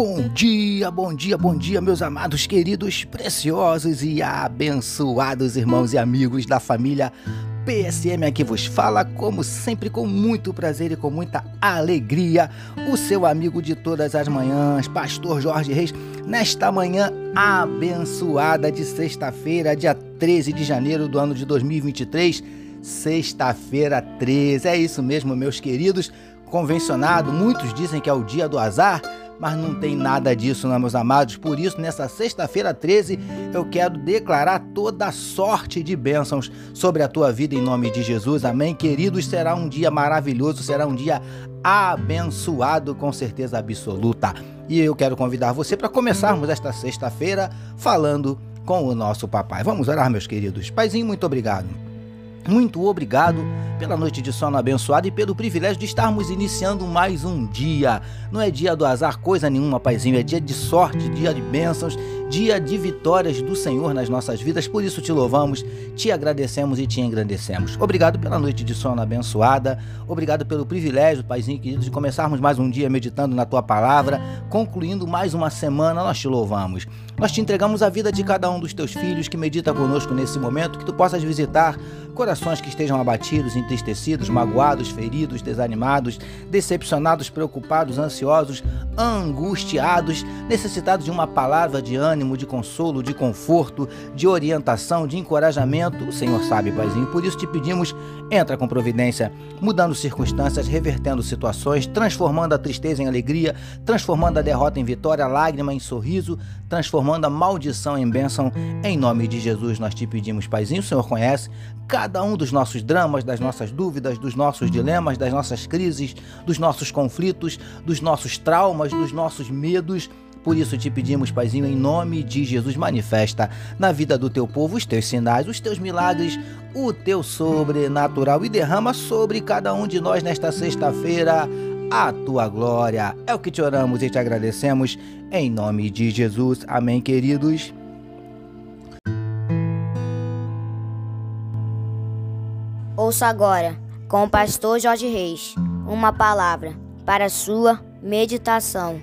Bom dia, bom dia, bom dia, meus amados, queridos, preciosos e abençoados irmãos e amigos da família PSM aqui vos fala, como sempre, com muito prazer e com muita alegria, o seu amigo de todas as manhãs, Pastor Jorge Reis, nesta manhã abençoada de sexta-feira, dia 13 de janeiro do ano de 2023. Sexta-feira 13, é isso mesmo, meus queridos. Convencionado, muitos dizem que é o dia do azar mas não tem nada disso, não, meus amados. Por isso, nessa sexta-feira 13, eu quero declarar toda sorte de bênçãos sobre a tua vida em nome de Jesus. Amém. Queridos, será um dia maravilhoso, será um dia abençoado, com certeza absoluta. E eu quero convidar você para começarmos esta sexta-feira falando com o nosso papai. Vamos orar, meus queridos. Paizinho, muito obrigado. Muito obrigado pela noite de sono abençoada e pelo privilégio de estarmos iniciando mais um dia. Não é dia do azar, coisa nenhuma, paizinho, é dia de sorte, dia de bênçãos, dia de vitórias do Senhor nas nossas vidas. Por isso te louvamos, te agradecemos e te engrandecemos. Obrigado pela noite de sono abençoada, obrigado pelo privilégio, paizinho querido, de começarmos mais um dia meditando na tua palavra, concluindo mais uma semana, nós te louvamos. Nós te entregamos a vida de cada um dos teus filhos que medita conosco nesse momento, que tu possas visitar corações que estejam abatidos, entristecidos, magoados, feridos, desanimados, decepcionados, preocupados, ansiosos, angustiados, necessitados de uma palavra de ânimo, de consolo, de conforto, de orientação, de encorajamento. O Senhor sabe, Paizinho. Por isso te pedimos, entra com providência, mudando circunstâncias, revertendo situações, transformando a tristeza em alegria, transformando a derrota em vitória, a lágrima em sorriso, transformando a maldição em bênção. Em nome de Jesus nós te pedimos, Paizinho. O Senhor conhece cada um dos nossos dramas, das nossas dúvidas, dos nossos dilemas, das nossas crises, dos nossos conflitos, dos nossos traumas, dos nossos medos. Por isso te pedimos, Paizinho, em nome de Jesus, manifesta na vida do teu povo os teus sinais, os teus milagres, o teu sobrenatural e derrama sobre cada um de nós nesta sexta-feira a tua glória. É o que te oramos e te agradecemos em nome de Jesus. Amém, queridos. Ouça agora, com o pastor Jorge Reis, uma palavra para sua meditação.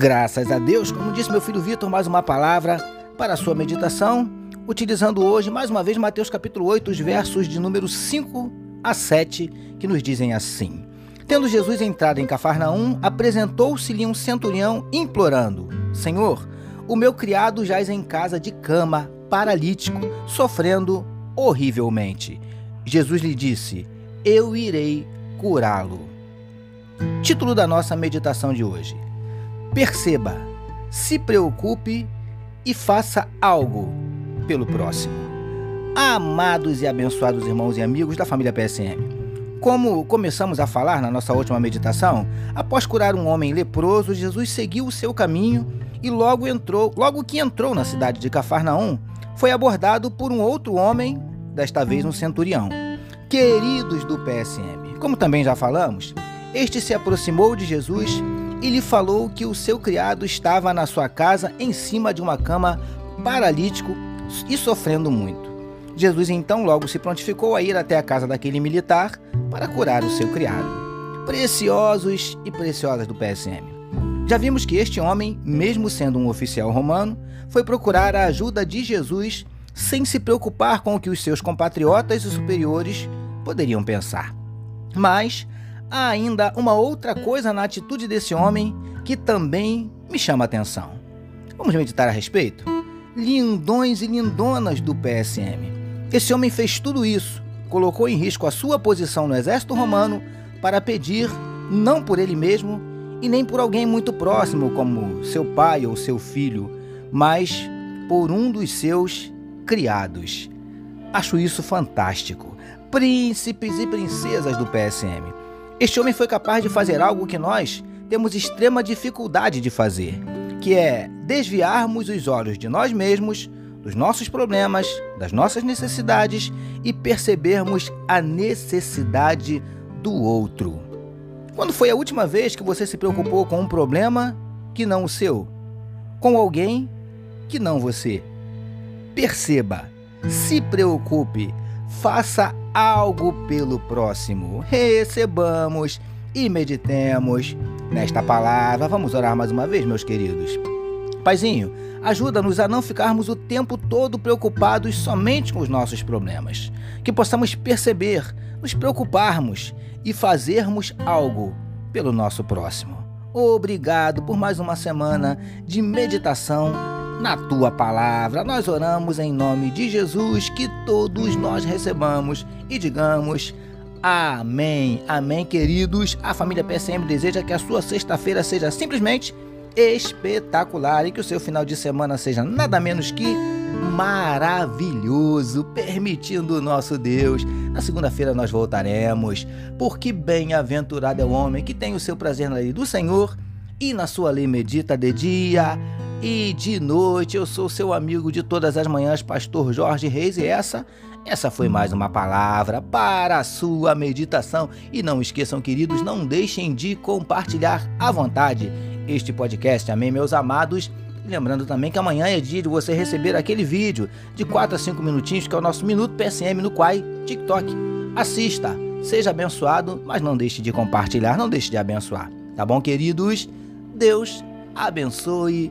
Graças a Deus, como disse meu filho Vitor, mais uma palavra para a sua meditação, utilizando hoje mais uma vez Mateus capítulo 8, os versos de número 5 a 7, que nos dizem assim: Tendo Jesus entrado em Cafarnaum, apresentou-se-lhe um centurião implorando: Senhor, o meu criado jaz em casa de cama, paralítico, sofrendo horrivelmente. Jesus lhe disse: Eu irei curá-lo. Título da nossa meditação de hoje: Perceba, se preocupe e faça algo pelo próximo. Amados e abençoados irmãos e amigos da família PSM. Como começamos a falar na nossa última meditação, após curar um homem leproso, Jesus seguiu o seu caminho e logo entrou, logo que entrou na cidade de Cafarnaum, foi abordado por um outro homem, desta vez um centurião. Queridos do PSM, como também já falamos, este se aproximou de Jesus e lhe falou que o seu criado estava na sua casa em cima de uma cama paralítico e sofrendo muito. Jesus então logo se prontificou a ir até a casa daquele militar para curar o seu criado. Preciosos e preciosas do PSM. Já vimos que este homem, mesmo sendo um oficial romano, foi procurar a ajuda de Jesus sem se preocupar com o que os seus compatriotas e superiores poderiam pensar. Mas há ainda uma outra coisa na atitude desse homem que também me chama a atenção. Vamos meditar a respeito? Lindões e lindonas do PSM. Esse homem fez tudo isso, colocou em risco a sua posição no exército romano para pedir, não por ele mesmo, e nem por alguém muito próximo, como seu pai ou seu filho, mas por um dos seus criados. Acho isso fantástico. Príncipes e princesas do PSM. Este homem foi capaz de fazer algo que nós temos extrema dificuldade de fazer, que é desviarmos os olhos de nós mesmos, dos nossos problemas, das nossas necessidades e percebermos a necessidade do outro. Quando foi a última vez que você se preocupou com um problema que não o seu? Com alguém que não você? Perceba, se preocupe, faça algo pelo próximo. Recebamos e meditemos nesta palavra. Vamos orar mais uma vez, meus queridos. Paizinho, ajuda-nos a não ficarmos o tempo todo preocupados somente com os nossos problemas. Que possamos perceber, nos preocuparmos e fazermos algo pelo nosso próximo. Obrigado por mais uma semana de meditação na tua palavra. Nós oramos em nome de Jesus, que todos nós recebamos e digamos amém. Amém, queridos. A família PSM deseja que a sua sexta-feira seja simplesmente espetacular e que o seu final de semana seja nada menos que maravilhoso, permitindo o nosso Deus. Na segunda-feira nós voltaremos, porque bem-aventurado é o homem que tem o seu prazer na lei do Senhor e na sua lei medita de dia e de noite. Eu sou seu amigo de todas as manhãs, pastor Jorge Reis, e essa essa foi mais uma palavra para a sua meditação. E não esqueçam, queridos, não deixem de compartilhar à vontade este podcast. Amém, meus amados. Lembrando também que amanhã é dia de você receber aquele vídeo de 4 a 5 minutinhos que é o nosso Minuto PSM no Quai TikTok. Assista, seja abençoado, mas não deixe de compartilhar, não deixe de abençoar. Tá bom, queridos? Deus abençoe